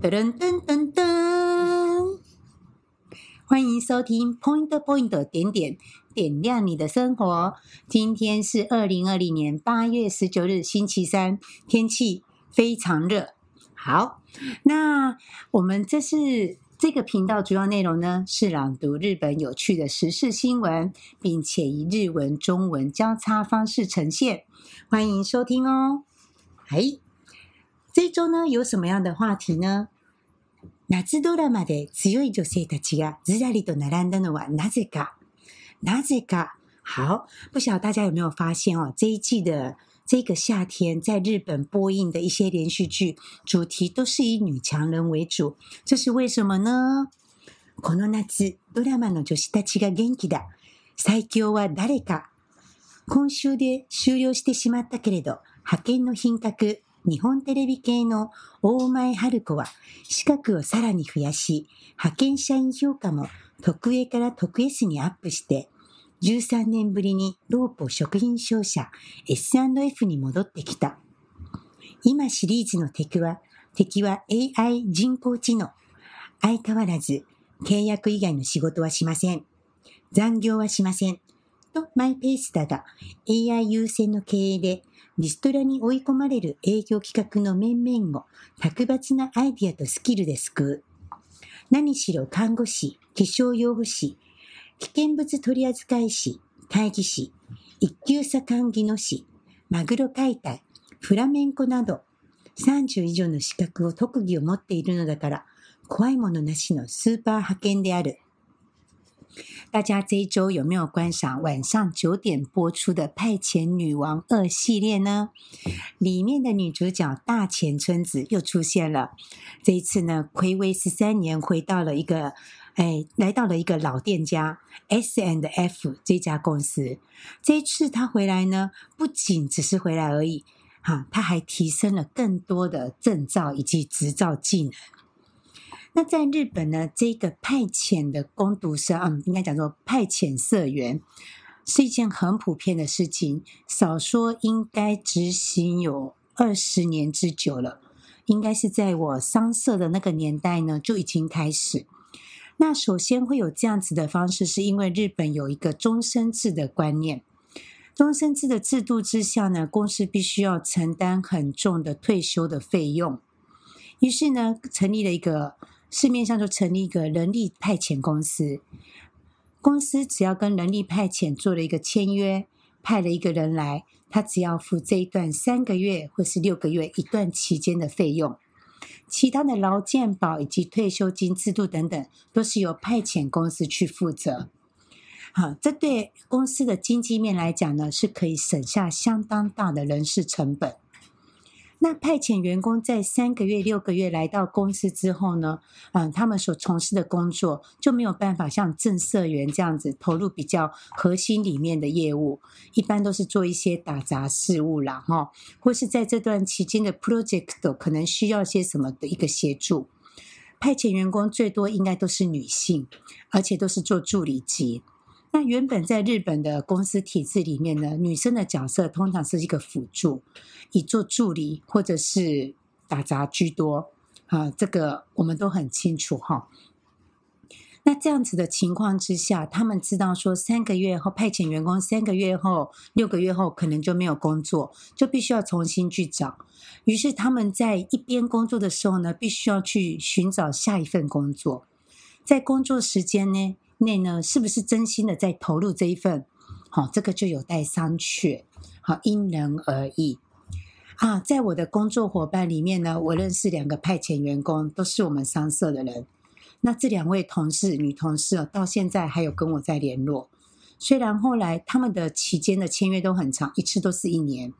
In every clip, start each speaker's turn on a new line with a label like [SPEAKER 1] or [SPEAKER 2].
[SPEAKER 1] 噔噔噔噔！欢迎收听 Point Point 点点点亮你的生活。今天是二零二零年八月十九日，星期三，天气非常热。好，那我们这是。这个频道主要内容呢，是朗读日本有趣的时事新闻，并且以日文、中文交叉方式呈现。欢迎收听哦。哎，这一周呢有什么样的话题呢？夏ドラマで强い女性たちがずらりと并んだのはなぜか？なぜか？好，不晓得大家有没有发现哦，这一季的。这个夏天在日本播映的一些连续剧主题都是以女强人为主，这是为什么呢？この夏、ドラマの女子たちが元気だ。最强は谁か？今周で终了してしまったけれど、派遣の品格、日本テレビ系の大前春子は资格をさらに増やし、派遣社员评価も特 A から特 S にアップして、13年ぶりにローポ食品商社 S&F に戻ってきた。今シリーズの敌は、敌は AI 人工知能。相変わらず契约以外の仕事はしません。残业はしません。とマイペースだが AI 优先の経営でリストラに追い込まれる営业企画の面々を卓抜なアイディアとスキルで救う。何しろ看护师、化妆用具士、危険物取扱士、会计士、一级左官技能士、マグロ解体、フラメンコなど30以上の资格を特技を持っているのだから怖いものなしのスーパー派遣である。大家这一周有没有观赏晚上九点播出的《派遣女王二》系列呢？里面的女主角大前春子又出现了。这一次呢，暌违十三年，回到了一个。哎，来到了一个老店家 S&F 这家公司。这一次他回来呢，不仅只是回来而已，哈，他还提升了更多的证照以及执照技能。那在日本呢，这个派遣的工读生，嗯，应该讲说派遣社员，是一件很普遍的事情，少说应该执行有二十年之久了。应该是在我商社的那个年代呢，就已经开始。那首先会有这样子的方式，是因为日本有一个终身制的观念。终身制的制度之下呢，公司必须要承担很重的退休的费用。于是呢，成立了一个市面上就成立一个人力派遣公司。公司只要跟人力派遣做了一个签约，派了一个人来，他只要付这一段三个月或是六个月一段期间的费用。其他的劳健保以及退休金制度等等，都是由派遣公司去负责。好，这对公司的经济面来讲呢，是可以省下相当大的人事成本。那派遣员工在三个月、六个月来到公司之后呢，嗯，他们所从事的工作就没有办法像正社员这样子投入比较核心里面的业务，一般都是做一些打杂事务啦，哈，或是在这段期间的 project 可能需要些什么的一个协助。派遣员工最多应该都是女性，而且都是做助理级。那原本在日本的公司体制里面呢，女生的角色通常是一个辅助，以做助理或者是打杂居多啊，这个我们都很清楚哈。那这样子的情况之下，他们知道说三个月后派遣员工三个月后、六个月后可能就没有工作，就必须要重新去找。于是他们在一边工作的时候呢，必须要去寻找下一份工作，在工作时间呢。内呢，是不是真心的在投入这一份？好，这个就有待商榷。好，因人而异啊。在我的工作伙伴里面呢，我认识两个派遣员工，都是我们商社的人。那这两位同事，女同事到现在还有跟我在联络。虽然后来他们的期间的签约都很长，一次都是一年。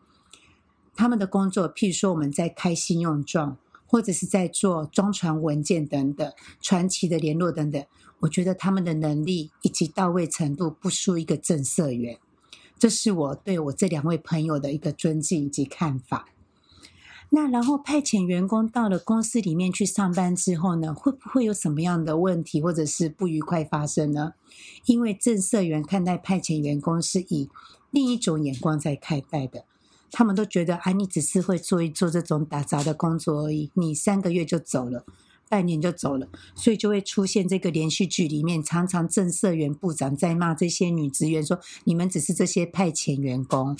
[SPEAKER 1] 他们的工作，譬如说我们在开信用状，或者是在做装船文件等等，传奇的联络等等。我觉得他们的能力以及到位程度不输一个正社员，这是我对我这两位朋友的一个尊敬以及看法。那然后派遣员工到了公司里面去上班之后呢，会不会有什么样的问题或者是不愉快发生呢？因为正社员看待派遣员工是以另一种眼光在看待的，他们都觉得啊，你只是会做一做这种打杂的工作而已，你三个月就走了。半年就走了，所以就会出现这个连续剧里面，常常政社员部长在骂这些女职员说：“你们只是这些派遣员工，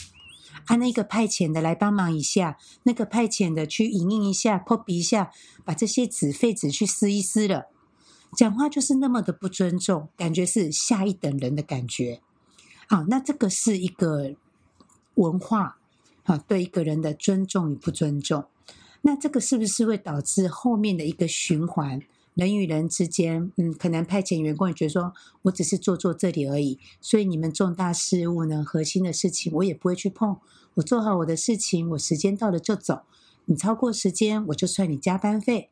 [SPEAKER 1] 啊，那个派遣的来帮忙一下，那个派遣的去影印一下、破笔一下，把这些纸废纸去撕一撕了。”讲话就是那么的不尊重，感觉是下一等人的感觉。好，那这个是一个文化，啊，对一个人的尊重与不尊重。那这个是不是会导致后面的一个循环？人与人之间，嗯，可能派遣员工也觉得说，我只是做做这里而已，所以你们重大事务呢、核心的事情，我也不会去碰。我做好我的事情，我时间到了就走。你超过时间，我就算你加班费。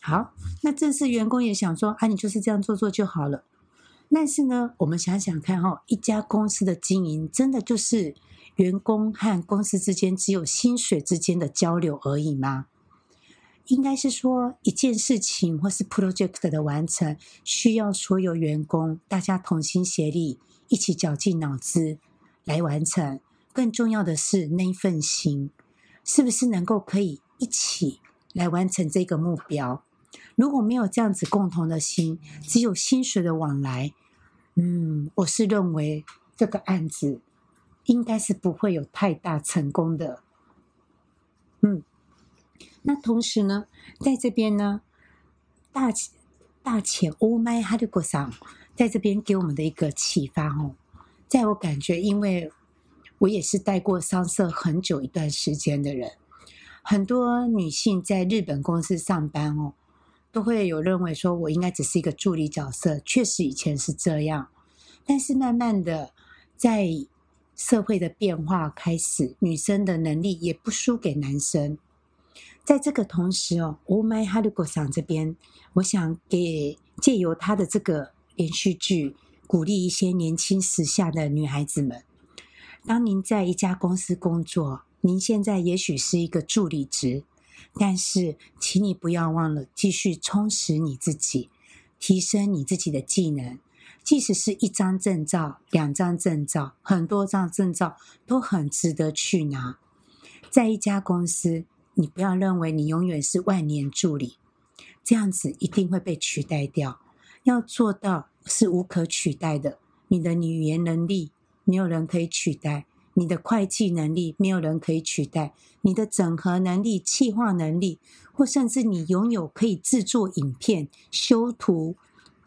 [SPEAKER 1] 好，那正式员工也想说，啊，你就是这样做做就好了。但是呢，我们想想看，哈，一家公司的经营，真的就是。员工和公司之间只有薪水之间的交流而已吗？应该是说，一件事情或是 project 的完成，需要所有员工大家同心协力，一起绞尽脑汁来完成。更重要的是那一份心，是不是能够可以一起来完成这个目标？如果没有这样子共同的心，只有薪水的往来，嗯，我是认为这个案子。应该是不会有太大成功的，嗯，那同时呢，在这边呢，大大浅欧麦哈利国桑在这边给我们的一个启发哦，在我感觉，因为我也是待过商社很久一段时间的人，很多女性在日本公司上班哦，都会有认为说我应该只是一个助理角色，确实以前是这样，但是慢慢的在社会的变化开始，女生的能力也不输给男生。在这个同时哦，Oh my Haruko 桑这边，我想给借由他的这个连续剧，鼓励一些年轻时下的女孩子们。当您在一家公司工作，您现在也许是一个助理职，但是请你不要忘了继续充实你自己，提升你自己的技能。即使是一张证照、两张证照、很多张证照，都很值得去拿。在一家公司，你不要认为你永远是万年助理，这样子一定会被取代掉。要做到是无可取代的。你的语言能力没有人可以取代，你的会计能力没有人可以取代，你的整合能力、企划能力，或甚至你拥有可以制作影片、修图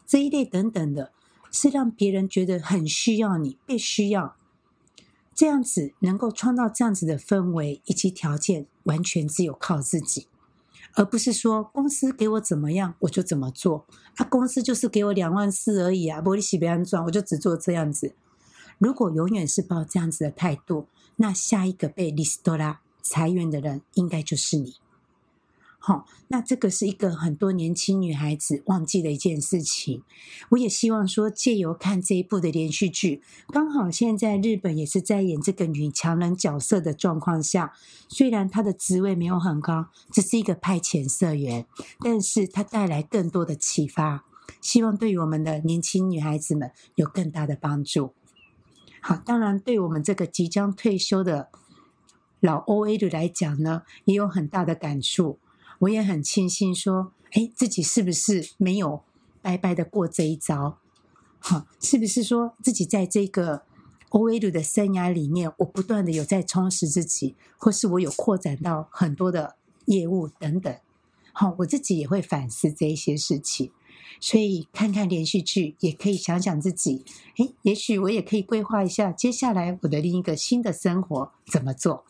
[SPEAKER 1] 这一类等等的。是让别人觉得很需要你，被需要，这样子能够创造这样子的氛围以及条件，完全只有靠自己，而不是说公司给我怎么样我就怎么做。啊，公司就是给我两万四而已啊，玻璃洗别人赚，我就只做这样子。如果永远是抱这样子的态度，那下一个被リストラ裁员的人，应该就是你。 好，那这个是一个很多年轻女孩子忘记的一件事情。我也希望说，借由看这一部的连续剧，刚好现在日本也是在演这个女强人角色的状况下，虽然她的职位没有很高，只是一个派遣社员，但是她带来更多的启发，希望对于我们的年轻女孩子们有更大的帮助。好，当然对我们这个即将退休的老 OL 来讲呢，也有很大的感触。我也很庆幸说，哎，自己是不是没有白白的过这一遭？哈，是不是说自己在这个 OL 的生涯里面，我不断的有在充实自己，或是我有扩展到很多的业务等等。好，我自己也会反思这一些事情，所以看看连续剧，也可以想想自己，哎，也许我也可以规划一下接下来我的另一个新的生活怎么做。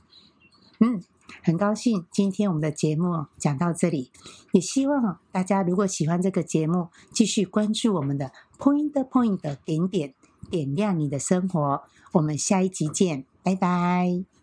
[SPEAKER 1] 嗯。很高兴今天我们的节目讲到这里，也希望大家如果喜欢这个节目，继续关注我们的 Point Point 点点点亮你的生活。我们下一集见，拜拜。